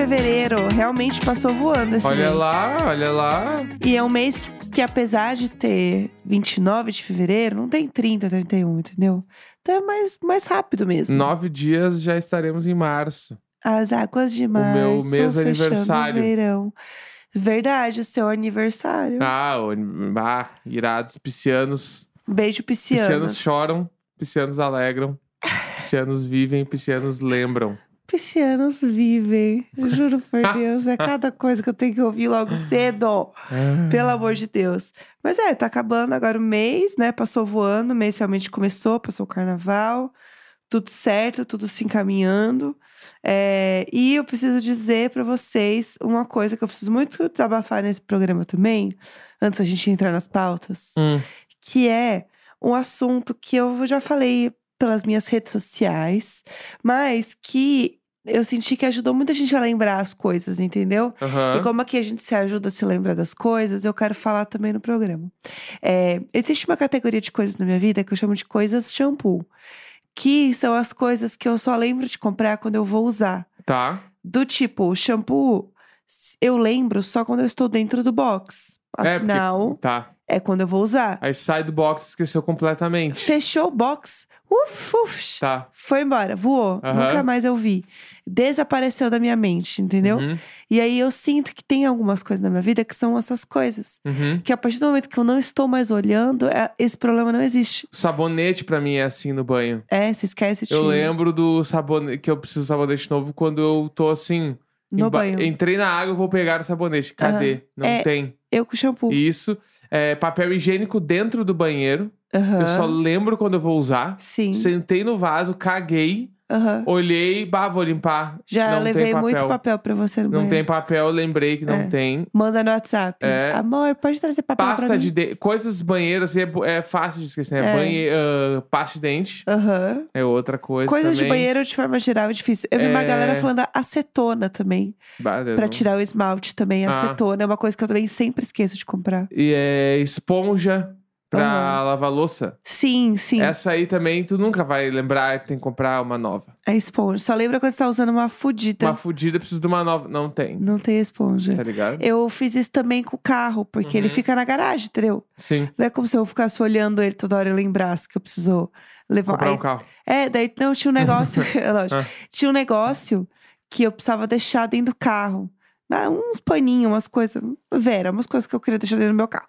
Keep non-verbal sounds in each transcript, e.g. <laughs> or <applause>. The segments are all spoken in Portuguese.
fevereiro. Realmente passou voando esse Olha mês. lá, olha lá. E é um mês que, que, apesar de ter 29 de fevereiro, não tem 30, 31, entendeu? Então é mais, mais rápido mesmo. Nove dias já estaremos em março. As águas de março meu mês aniversário. o verão. Verdade, o seu aniversário. Ah, o- ah irados, piscianos. Beijo, piscianos. Piscianos choram, piscianos alegram. Piscianos vivem, piscianos lembram. Piscianos vivem. Eu juro por <laughs> Deus, é cada coisa que eu tenho que ouvir logo cedo. Pelo amor de Deus. Mas é, tá acabando agora o mês, né? Passou voando, o mês realmente começou, passou o carnaval. Tudo certo, tudo se encaminhando. É, e eu preciso dizer pra vocês uma coisa que eu preciso muito desabafar nesse programa também, antes da gente entrar nas pautas, Hum, que é um assunto que eu já falei pelas minhas redes sociais, mas que eu senti que ajudou muita gente a lembrar as coisas, entendeu? aham. E como aqui a gente se ajuda a se lembrar das coisas, eu quero falar também no programa. É, existe uma categoria de coisas na minha vida que eu chamo de coisas shampoo. Que são as coisas que eu só lembro de comprar quando eu vou usar. Tá. Do tipo, shampoo, eu lembro só quando eu estou dentro do box. É, porque- Afinal, Tá. é, quando eu vou usar. Aí sai do box esqueceu completamente. Fechou o box, uf, uf, Tá. foi embora, voou. Aham. Nunca mais eu vi. Desapareceu da minha mente, entendeu? Uhum, E aí eu sinto que tem algumas coisas na minha vida que são essas coisas. uhum. Que a partir do momento que eu não estou mais olhando, é- esse problema não existe. O sabonete pra mim é assim no banho. É, se esquece de Eu lembro do sabonete que eu preciso de sabonete novo quando eu tô assim. No emba- banho. Entrei na água, vou pegar o sabonete. Cadê? Não É, tem. Eu com shampoo. Isso. É, papel higiênico dentro do banheiro. Aham. Eu só lembro quando eu vou usar. Sim. Sentei no vaso, caguei, aham. olhei, bah, vou limpar. Já não levei tem papel. muito papel pra você no Não banheiro. tem papel, lembrei que não É. tem. Manda no WhatsApp. É. Amor, pode trazer papel pra Pasta mim? de dente. Coisas banheiras assim, é, é fácil de esquecer, né? É. Banhe... ah, pasta de dente Aham. é outra coisa. Coisas de também. banheiro, de forma geral, é difícil. Eu vi uma É. galera falando acetona também. Bah, Pra não- tirar o esmalte também. Ah. Acetona é uma coisa que eu também sempre esqueço de comprar. E é esponja pra Aham. lavar louça. Sim, sim. Essa aí também tu nunca vai lembrar que tem que comprar uma nova. A esponja. Só lembra quando você tá usando uma fudida. Uma fudida precisa de uma nova. Não tem. Não tem esponja. Tá ligado? Eu fiz isso também com o carro, porque ele Uhum. fica na garagem, entendeu? Sim. Não é como se eu ficasse olhando ele toda hora e lembrasse que eu preciso levar. Comprar Aí- um carro. É, daí não tinha um negócio. <laughs> é lógico. Ah. Tinha um negócio que eu precisava deixar dentro do carro. Ah, uns paninhos, umas coisas. Vera, umas coisas que eu queria deixar dentro do meu carro.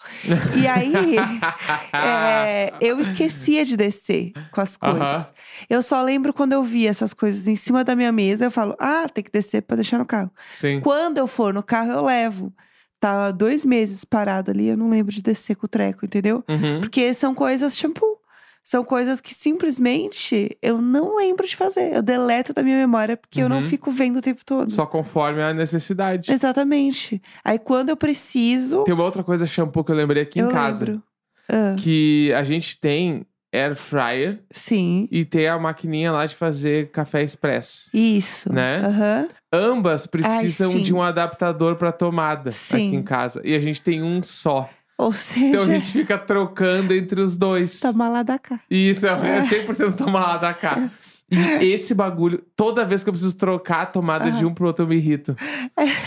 E aí, <laughs> é, eu esquecia de descer com as coisas. Eu só lembro quando eu vi essas coisas em cima da minha mesa, eu falo, ah, tem que descer pra deixar no carro. Sim. Quando eu for no carro, eu levo. Tá dois meses parado ali, eu não lembro de descer com o treco, entendeu? Uhum. Porque são coisas shampoo. São coisas que simplesmente eu não lembro de fazer. Eu deleto da minha memória porque eu não Uhum. fico vendo o tempo todo. Só conforme a necessidade. Exatamente. Aí quando eu preciso, Tem uma outra coisa shampoo que eu lembrei aqui eu em casa. lembro. Ah, Que a gente tem air fryer sim. e tem a maquininha lá de fazer café expresso. Isso. Né? Aham. Ambas precisam sim. de um adaptador pra tomada Sim. aqui em casa. E a gente tem um só. Ou seja, Então a gente fica trocando entre os dois. toma lá da cá. Isso, é é 100% tomar lá da cá. E esse bagulho, toda vez que eu preciso trocar a tomada de Aham. um pro outro, eu me irrito.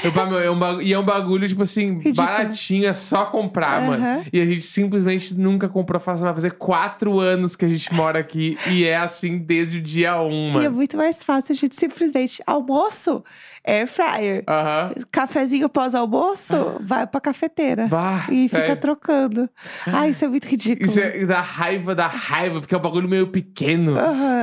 Eu, pá, meu, é um bagu- e é um bagulho, tipo assim, Ridículo. baratinho, é só comprar, mano. Aham. E a gente simplesmente nunca comprou. Faz, vai fazer quatro anos que a gente mora aqui e é assim desde o dia um, E é mano. muito mais fácil a gente simplesmente almoço, air fryer. Aham. Cafezinho pós-almoço, vai pra cafeteira. Bah, E sério. fica trocando. Ai, isso é muito ridículo. Isso é da raiva, da raiva, porque é um bagulho meio pequeno.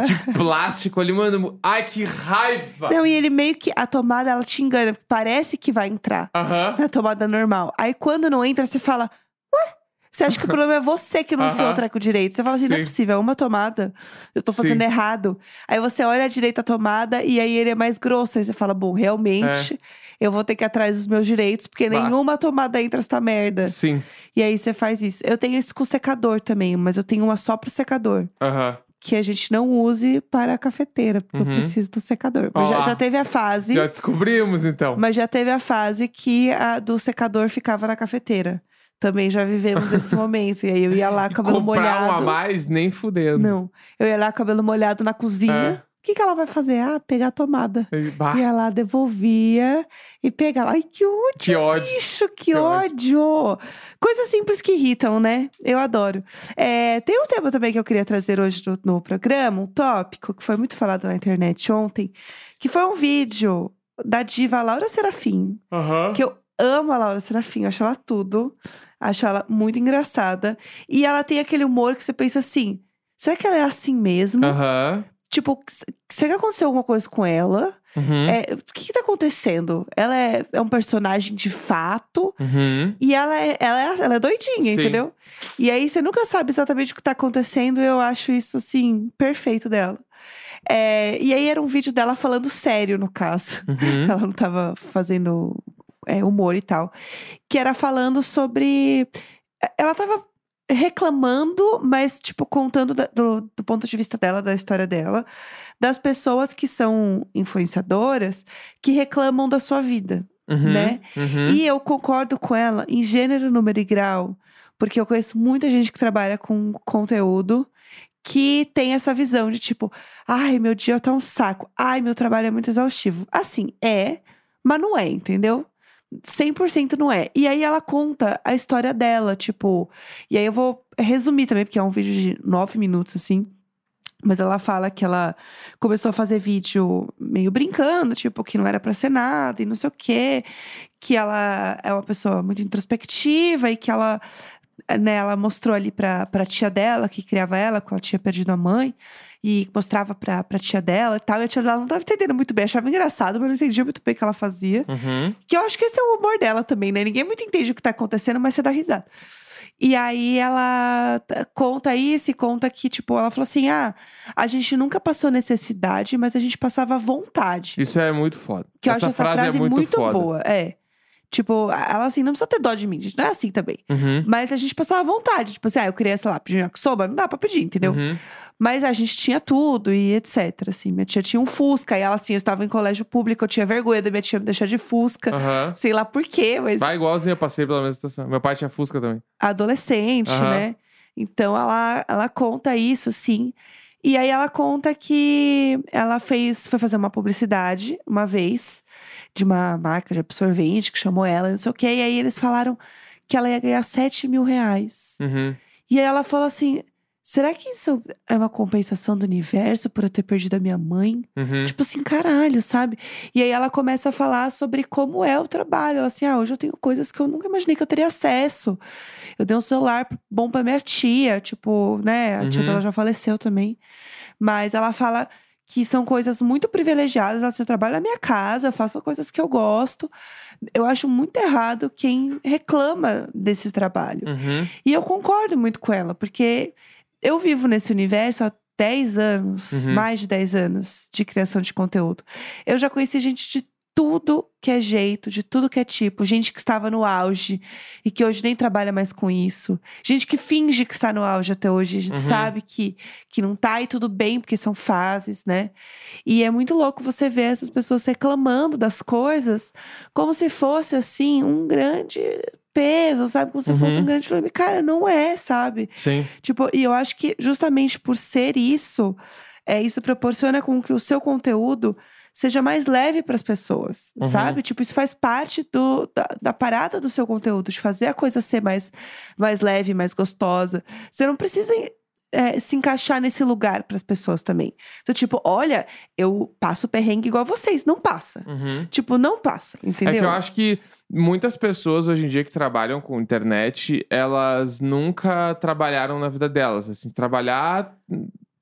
De plástico ali, mano. Ai, que raiva! Não, e ele meio que. A tomada, ela te engana. Parece que vai entrar na tomada normal. Aí quando não entra, você fala. Ué? Você acha que o <laughs> problema é você que não enfiou o treco direito. Você fala assim, não é Sim. possível, é uma tomada. Eu tô fazendo Sim. errado. Aí você olha a direita tomada e aí ele é mais grosso. Aí você fala, bom, realmente, eu vou ter que ir atrás dos meus direitos, porque É. Bah. nenhuma tomada entra essa merda. Sim. E aí você faz isso. Eu tenho isso com secador também, mas eu tenho uma só pro secador. Aham. Que a gente não use para a cafeteira, porque Uhum. eu preciso do secador. Já, já teve a fase. Já descobrimos, então. Mas já teve a fase que a do secador ficava na cafeteira. Também já vivemos esse <laughs> momento. E aí eu ia lá, cabelo comprar um a molhado. mais, nem fudendo. Não. Eu ia lá, cabelo molhado na cozinha. É. O que, que ela vai fazer? Ah, pegar a tomada. E, bah, Ia lá, devolvia e pegava. Ai, que ódio, que ódio. bicho, que, Que ódio. ódio. Coisas simples que irritam, né? Eu adoro. É, tem um tema também que eu queria trazer hoje no, no programa, um tópico que foi muito falado na internet ontem, que foi um vídeo da diva Laura Serafim, que eu amo a Laura Serafim, acho ela tudo. Acho ela muito engraçada. E ela tem aquele humor que você pensa assim: será que ela é assim mesmo? Aham. Tipo, será que aconteceu alguma coisa com ela? Uhum. É, o que, que tá acontecendo? Ela é, é um personagem de fato Uhum. e ela é, ela é, ela é doidinha, Sim. entendeu? E aí você nunca sabe exatamente o que tá acontecendo e eu acho isso, assim, perfeito dela. É, e aí era um vídeo dela falando sério, no caso. Uhum. <laughs> Ela não tava fazendo é, humor e tal. Que era falando sobre. é, Ela tava reclamando, mas, tipo, contando da- do, do ponto de vista dela, da história dela, das pessoas que são influenciadoras que reclamam da sua vida, Uhum. né? Uhum. E eu concordo com ela em gênero, número e grau, porque eu conheço muita gente que trabalha com conteúdo que tem essa visão de tipo, ai, meu dia tá um saco, ai, meu trabalho é muito exaustivo. Assim, é, mas não é, entendeu? 100% não é. E aí ela conta a história dela, tipo. E aí eu vou resumir também, porque é um vídeo de nove minutos, assim. Mas ela fala que ela começou a fazer vídeo meio brincando, tipo, que não era pra ser nada e não sei o quê. Que ela é uma pessoa muito introspectiva e que ela, né, ela mostrou ali pra, pra tia dela, que criava ela, porque ela tinha perdido a mãe. E mostrava pra, pra tia dela e tal. E a tia dela não tava entendendo muito bem, achava engraçado, mas não entendia muito bem o que ela fazia. Uhum. Que eu acho que esse é o humor dela também, né? Ninguém muito entende o que tá acontecendo, mas você dá risada. E aí ela conta isso e conta que, tipo, ela falou assim: ah, a gente nunca passou necessidade, mas a gente passava vontade. Isso é muito foda. Que eu essa acho essa frase, frase é muito, foda. boa. É. Tipo, ela assim, não precisa ter dó de mim, gente. Não é assim também. Uhum. Mas a gente passava vontade. Tipo assim, ah, eu queria, sei lá, pedir um yakisoba, não dá pra pedir, entendeu? Uhum. Mas a gente tinha tudo e etc. Assim, minha tia tinha um Fusca. E ela, assim, eu estava em colégio público, eu tinha vergonha da minha tia me deixar de Fusca. Aham. Sei lá por quê, mas Vai igualzinho, eu passei pela mesma situação. Meu pai tinha Fusca também. adolescente, né? Então ela, ela conta isso, sim. E aí ela conta que ela fez, foi fazer uma publicidade uma vez de uma marca de absorvente que chamou ela, não sei o quê. E aí eles falaram que ela ia ganhar 7 mil reais. Uhum. E aí ela falou assim: será que isso é uma compensação do universo por eu ter perdido a minha mãe? Uhum. Tipo assim, caralho, sabe? E aí ela começa a falar sobre como é o trabalho. Ela assim, ah, hoje eu tenho coisas que eu nunca imaginei que eu teria acesso. Eu dei um celular bom pra minha tia, tipo, né? A tia Uhum. dela já faleceu também. Mas ela fala que são coisas muito privilegiadas. Ela assim, eu trabalho na minha casa, eu faço coisas que eu gosto. Eu acho muito errado quem reclama desse trabalho. Uhum. E eu concordo muito com ela, porque eu vivo nesse universo há 10 anos, Uhum. mais de 10 anos de criação de conteúdo. Eu já conheci gente de tudo que é jeito, de tudo que é tipo. Gente que estava no auge e que hoje nem trabalha mais com isso. Gente que finge que está no auge até hoje. A gente Uhum. sabe que, que não tá e tudo bem, porque são fases, né? E é muito louco você ver essas pessoas reclamando das coisas como se fosse, assim, um grande peso, sabe? Como se fosse Uhum. um grande problema. Cara, não é, sabe? Sim. Tipo, e eu acho que justamente por ser isso, é, isso proporciona com que o seu conteúdo seja mais leve para as pessoas, Uhum. sabe? Tipo, isso faz parte do, da, da parada do seu conteúdo, de fazer a coisa ser mais, mais leve, mais gostosa. Você não precisa é, se encaixar nesse lugar para as pessoas também. Então, tipo, olha, eu passo perrengue igual vocês. Não passa. Uhum. Tipo, não passa, entendeu? É que eu acho que muitas pessoas hoje em dia que trabalham com internet, elas nunca trabalharam na vida delas. Assim, trabalhar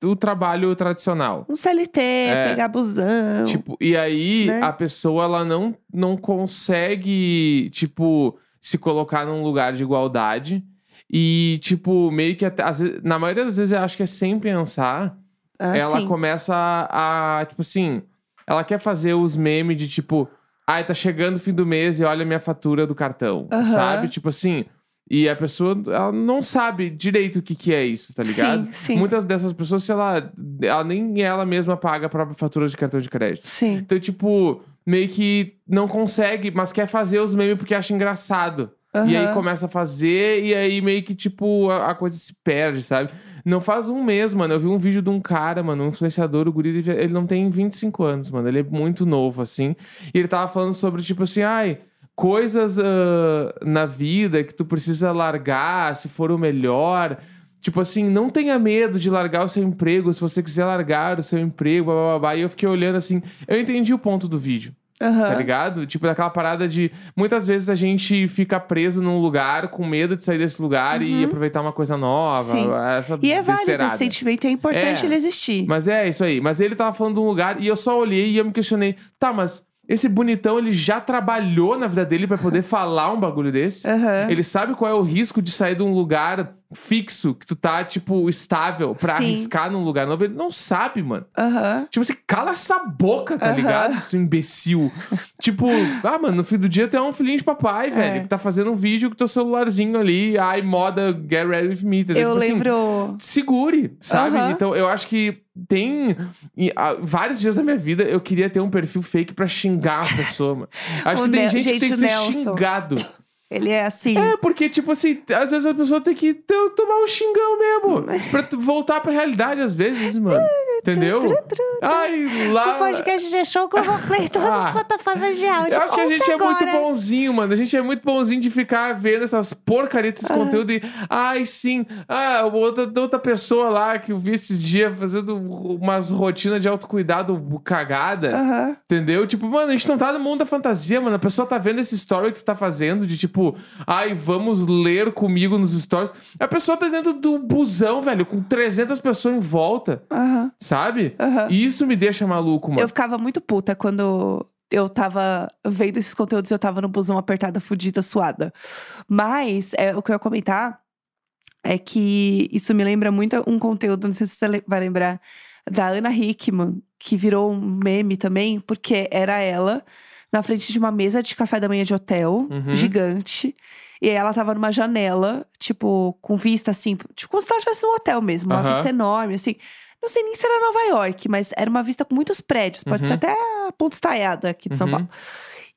o trabalho tradicional. Um CLT, pegar busão. Tipo, e aí né? a pessoa ela não, não consegue, tipo, se colocar num lugar de igualdade. E, tipo, meio que até, às vezes- na maioria das vezes eu acho que é sem pensar, Ah, ela sim. começa a, a, tipo assim, ela quer fazer os memes de tipo, ai, tá chegando o fim do mês e olha a minha fatura do cartão, Aham. sabe? Tipo assim, e a pessoa, ela não sabe direito o que que é isso, tá ligado? Sim, sim. Muitas dessas pessoas, sei lá, ela nem ela mesma paga a própria fatura de cartão de crédito. Sim. Então, tipo, meio que não consegue, mas quer fazer os memes porque acha engraçado. E aí começa a fazer, e aí meio que, tipo, a, a coisa se perde, sabe? Não faz um mês, mano. Eu vi um vídeo de um cara, mano, um influenciador, o guri, ele- não tem 25 anos, mano. Ele é muito novo, assim. E ele tava falando sobre, tipo assim, ai, coisas ah, na vida que tu precisa largar se for o melhor. Tipo assim, não tenha medo de largar o seu emprego se você quiser largar o seu emprego, blá, blá, blá. E eu fiquei olhando assim, eu entendi o ponto do vídeo Aham. tá ligado? Tipo, daquela parada de. Muitas vezes a gente fica preso num lugar com medo de sair desse lugar e aproveitar uma coisa nova. Uhum. Sim. Essa E é válido, esse sentimento é importante É. ele existir. Mas é isso aí. Mas ele tava falando de um lugar e eu só olhei e eu me questionei. Tá, mas esse bonitão, ele já trabalhou na vida dele pra poder <laughs> falar um bagulho desse? Aham. Ele sabe qual é o risco de sair de um lugar fixo, que tu tá, tipo, estável, pra Sim. arriscar num lugar novo? Ele não sabe, mano. Aham. Tipo assim, cala essa boca, tá Aham. ligado? Seu imbecil. <laughs> tipo, ah, mano, no fim do dia tu é um filhinho de papai, velho, que tá fazendo um vídeo com teu celularzinho ali, ai, moda, get ready with me? Eu Tipo assim, lembro. segure, sabe? Aham. Então eu acho que tem e, ah, vários dias da minha vida eu queria ter um perfil fake pra xingar a pessoa, mano. Acho <laughs> O que tem Nel- gente, que gente, tem que ser Nelson. xingado. Ele é assim. É, porque, tipo assim, às vezes a pessoa tem que to- tomar um xingão mesmo. <laughs> pra voltar pra realidade, às vezes, mano. Entendeu? Ai, O lá. podcast de show Globoplay, todas Ah. as plataformas de áudio. Eu acho que a gente é muito bonzinho, mano. A gente é muito bonzinho de ficar vendo essas porcarias desses Ah. conteúdos e. Ai, sim. Ah, outra, outra pessoa lá que eu vi esses dias fazendo umas rotinas de autocuidado cagada. Entendeu? Tipo, mano, a gente não tá no mundo da fantasia, mano. A pessoa tá vendo esse story que tu tá fazendo, de tipo, ai, vamos ler comigo nos stories. A pessoa tá dentro do busão, velho, com 300 pessoas em volta, sabe? Aham. E isso me deixa maluco, mano. Eu ficava muito puta quando eu tava vendo esses conteúdos e eu tava no busão apertada, fudida, suada. Mas é, o que eu ia comentar é que isso me lembra muito um conteúdo, não sei se você vai lembrar, da Ana Hickman, que virou um meme também, porque era ela na frente de uma mesa de café da manhã de hotel, Uhum. gigante. E aí ela tava numa janela, tipo, com vista assim, tipo, como se ela estivesse num hotel mesmo, uma Aham. vista enorme, assim. Não sei nem se era Nova York, mas era uma vista com muitos prédios. Pode Uhum. ser até a Ponta Estaiada aqui de São Uhum. Paulo.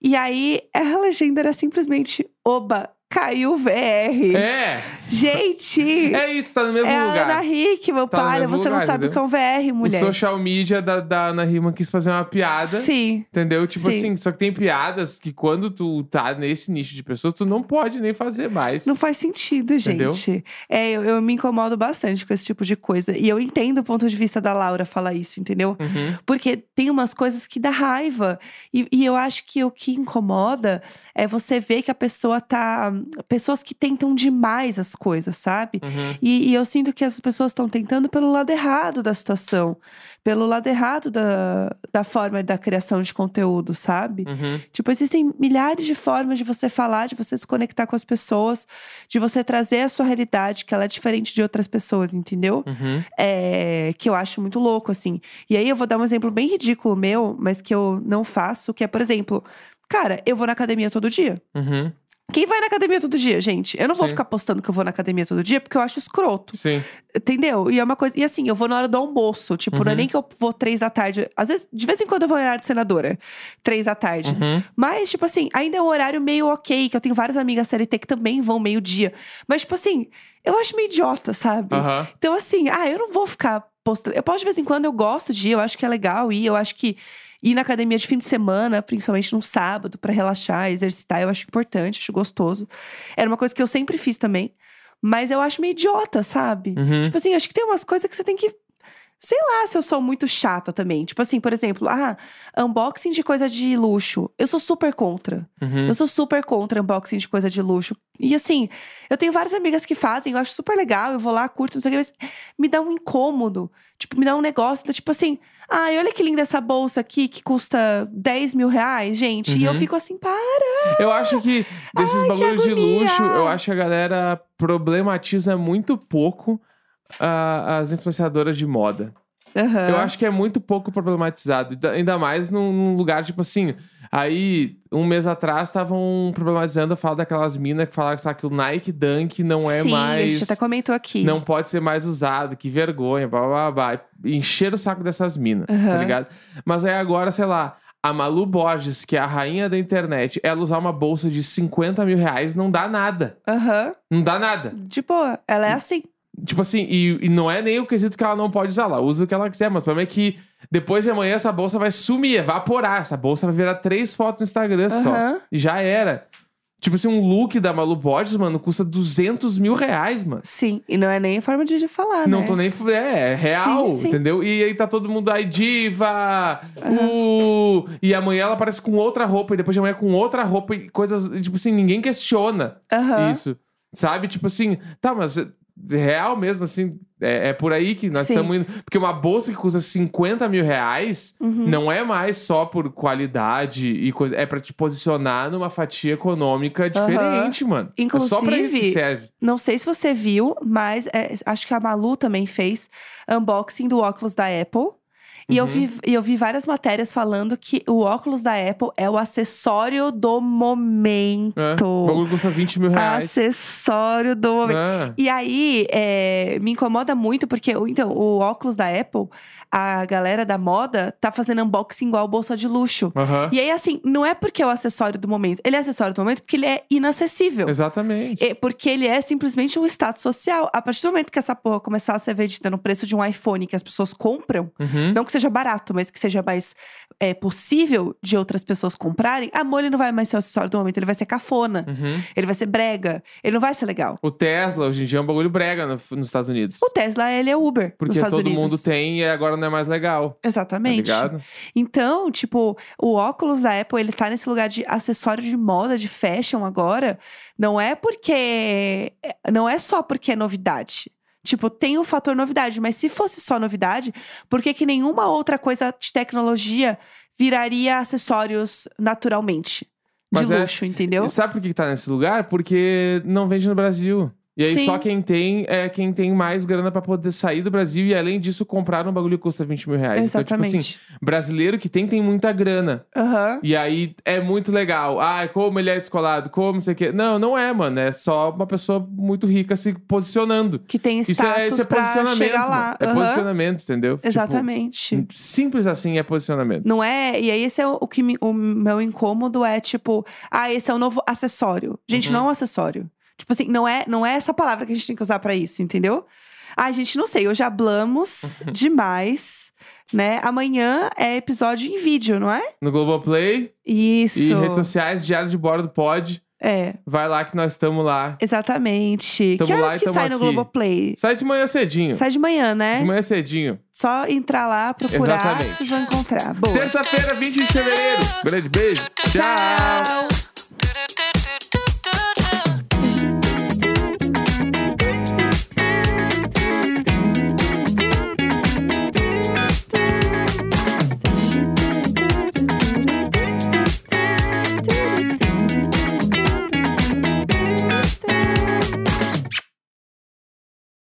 E aí, a legenda era simplesmente: Oba, caiu o VR. É, Gente! é isso, tá no mesmo É a lugar. Ana Hickman, Tá para, mesmo você não lugar, sabe o que é um VR, O mulher. social media da, da Ana Rima quis fazer uma piada. Sim. Entendeu? Tipo Sim. assim, só que tem piadas que quando tu tá nesse nicho de pessoas, tu não pode nem fazer mais. Não faz sentido, Entendeu? gente. É, eu, eu me incomodo bastante com esse tipo de coisa. E eu entendo o ponto de vista da Laura falar isso, entendeu? Uhum. Porque tem umas coisas que dá raiva. E, e eu acho que o que incomoda é você ver que a pessoa tá. Pessoas que tentam demais as coisas, sabe? Uhum. E, e eu sinto que as pessoas estão tentando pelo lado errado da situação, pelo lado errado da, da forma da criação de conteúdo, sabe? Uhum. Tipo, existem milhares de formas de você falar, de você se conectar com as pessoas, de você trazer a sua realidade, que ela é diferente de outras pessoas, entendeu? Uhum. É, que eu acho muito louco, assim. E aí eu vou dar um exemplo bem ridículo meu, mas que eu não faço, que é, por exemplo, cara, eu vou na academia todo dia. Uhum. Quem vai na academia todo dia, gente? Eu não vou Sim. ficar postando que eu vou na academia todo dia, porque eu acho escroto. Sim. Entendeu? E é uma coisa. E assim, eu vou na hora do almoço. Tipo, não é Uhum. nem que eu vou três da tarde. Às vezes, de vez em quando eu vou em horário de senadora. Três da tarde. Uhum. Mas, tipo assim, ainda é um horário meio ok, que eu tenho várias amigas CLT que também vão meio-dia. Mas, tipo assim, eu acho meio idiota, sabe? Aham. Então, assim, ah, eu não vou ficar postando. Eu posso, de vez em quando, eu gosto de ir, eu acho que é legal ir. Eu acho que ir na academia de fim de semana, principalmente num sábado, pra relaxar, exercitar, eu acho importante, acho gostoso. Era uma coisa que eu sempre fiz também. Mas eu acho meio idiota, sabe? Uhum. Tipo assim, acho que tem umas coisas que você tem que. Sei lá se eu sou muito chata também. Tipo assim, por exemplo, ah, unboxing de coisa de luxo. Eu sou super contra. Uhum. Eu sou super contra unboxing de coisa de luxo. E assim, eu tenho várias amigas que fazem, eu acho super legal, eu vou lá, curto, não sei o que, mas me dá um incômodo. Tipo, me dá um negócio, da- tipo assim, ai, olha que linda essa bolsa aqui que custa 10 mil reais, gente. E eu Uhum. fico assim, para. Eu acho que desses Ai, bagulhos de luxo, eu acho que a galera problematiza muito pouco ah, as influenciadoras de moda. Aham. Eu acho que é muito pouco problematizado. Ainda- mais num, lugar, tipo assim. Aí, um mês atrás, estavam problematizando a fala daquelas minas que falaram sabe, que o Nike Dunk não é Sim, a mais. gente até comentou aqui. Não pode ser mais usado, que vergonha, blá blá blá. Encher o saco dessas minas, tá Aham. ligado? Mas aí agora, sei lá, a Malu Borges, que é a rainha da internet, ela usar uma bolsa de 50 mil reais não dá nada. Aham. Não dá nada. De boa. Ela é assim. Tipo assim, e, e não é nem o quesito que ela não pode usar, ela usa o que ela quiser, mas o problema é que depois de amanhã essa bolsa vai sumir, evaporar. Essa bolsa vai virar três fotos no Instagram só. Aham. E já era. Tipo assim, um look da Malu Borges, mano, custa 200 mil reais, mano. Sim. E não é nem a forma de falar, Não né? tô nem. É, é real, Sim, sim. entendeu? E aí tá todo mundo aí, diva! Uh, e amanhã ela aparece com outra roupa, e depois de amanhã com outra roupa, e coisas. Tipo assim, ninguém questiona Aham. isso. Sabe? Tipo assim, tá, mas real mesmo, assim, é, é por aí que nós Sim. estamos indo. Porque uma bolsa que custa 50 mil reais Uhum. não é mais só por qualidade e coisa. É pra te posicionar numa fatia econômica diferente, mano. é só pra isso que Inclusive, serve. Não sei se você viu, mas é, acho que a Malu também fez unboxing do óculos da Apple. E eu, Uhum. vi, e eu vi várias matérias falando que o óculos da Apple é o acessório do momento. É, o bagulho custa 20 mil reais. Acessório do momento. É. E aí, é, me incomoda muito, porque o- então, o óculos da Apple, a galera da moda tá fazendo unboxing igual bolsa de luxo. Aham. E aí, assim, não é porque é o acessório do momento. Ele é acessório do momento porque ele é inacessível. Exatamente. É porque ele é simplesmente um status social. A partir do momento que essa porra começar a ser vendida no preço de um iPhone que as pessoas compram, Uhum. não que seja barato, mas que seja mais é, possível de outras pessoas comprarem, amor, ele não vai mais ser o acessório do momento, ele vai ser cafona, Uhum. ele vai ser brega, ele não vai ser legal. O Tesla, hoje em dia, é um bagulho brega no- nos Estados Unidos. O Tesla, ele é Uber Porque todo Unidos. mundo tem e agora não é mais legal. Tá Exatamente. ligado? Então, tipo, o óculos da Apple, ele tá nesse lugar de acessório de moda, de fashion agora. Não é porque. Não é só porque é novidade. Tipo, tem o fator novidade, mas se fosse só novidade, por que, que nenhuma outra coisa de tecnologia viraria acessórios naturalmente? De Mas é- luxo, entendeu? E sabe por que que tá nesse lugar? Porque não vende no Brasil. E aí Sim. só quem tem é quem tem mais grana pra poder sair do Brasil e além disso comprar um bagulho que custa 20 mil reais. Então, tipo assim, Exatamente. brasileiro que tem, tem muita grana. Aham. E aí é muito legal. Ah, como ele é descolado, como não sei o quê. Não, não é, mano. É só uma pessoa muito rica se posicionando. Que tem Isso status é, isso é pra posicionamento. chegar lá. mano. É posicionamento, entendeu? Tipo, Exatamente. simples assim é posicionamento. Não é? E aí, esse é o, o que me- o meu incômodo é tipo, ah, esse é o novo acessório. Gente, Uhum. não é um acessório. Tipo assim, não é, não é essa palavra que a gente tem que usar pra isso, entendeu? Ah, gente, não sei, hoje hablamos demais, né? Amanhã é episódio em vídeo, não é? No Globoplay Isso. e redes sociais, Diário de Bordo pode. É, Vai lá que nós estamos lá. exatamente. Tamo que horas lá que sai no aqui. Globoplay? Sai de manhã cedinho. Sai de manhã, né? De manhã cedinho. Só entrar lá, procurar, Exatamente. vocês vão encontrar. Boa. Terça-feira, 20 de fevereiro. Grande beijo. Tchau. Tchau.